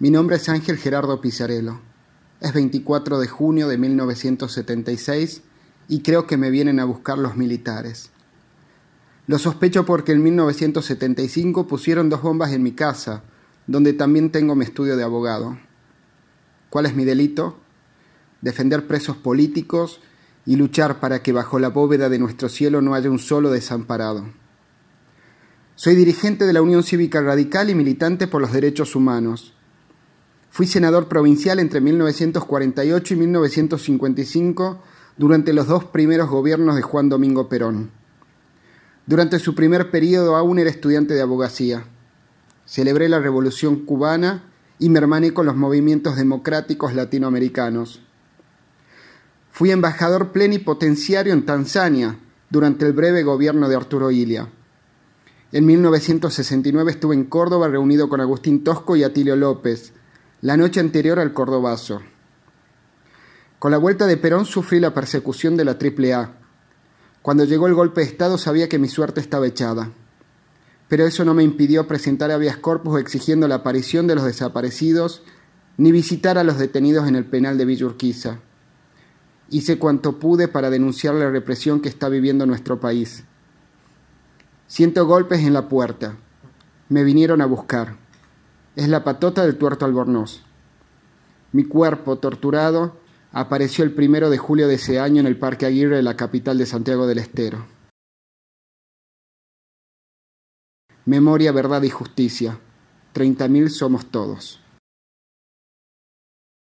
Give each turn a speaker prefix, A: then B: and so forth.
A: Mi nombre es Ángel Gerardo Pizarello. Es 24 de junio de 1976 y creo que me vienen a buscar los militares. Lo sospecho porque en 1975 pusieron dos bombas en mi casa, donde también tengo mi estudio de abogado. ¿Cuál es mi delito? Defender presos políticos y luchar para que bajo la bóveda de nuestro cielo no haya un solo desamparado. Soy dirigente de la Unión Cívica Radical y militante por los derechos humanos. Fui senador provincial entre 1948 y 1955 durante los dos primeros gobiernos de Juan Domingo Perón. Durante su primer periodo aún era estudiante de abogacía. Celebré la Revolución cubana y me hermané con los movimientos democráticos latinoamericanos. Fui embajador plenipotenciario en Tanzania durante el breve gobierno de Arturo Ilia. En 1969 estuve en Córdoba reunido con Agustín Tosco y Atilio López, la noche anterior al Cordobazo. Con la vuelta de Perón sufrí la persecución de la AAA. Cuando llegó el golpe de Estado sabía que mi suerte estaba echada. Pero eso no me impidió presentar habeas corpus exigiendo la aparición de los desaparecidos ni visitar a los detenidos en el penal de Villa Urquiza. Hice cuanto pude para denunciar la represión que está viviendo nuestro país. Siento golpes en la puerta. Me vinieron a buscar es la patota del tuerto albornoz. Mi cuerpo, torturado, apareció el primero de julio de ese año en el Parque Aguirre, la capital de Santiago del Estero. Memoria, verdad y justicia. Treinta mil somos todos.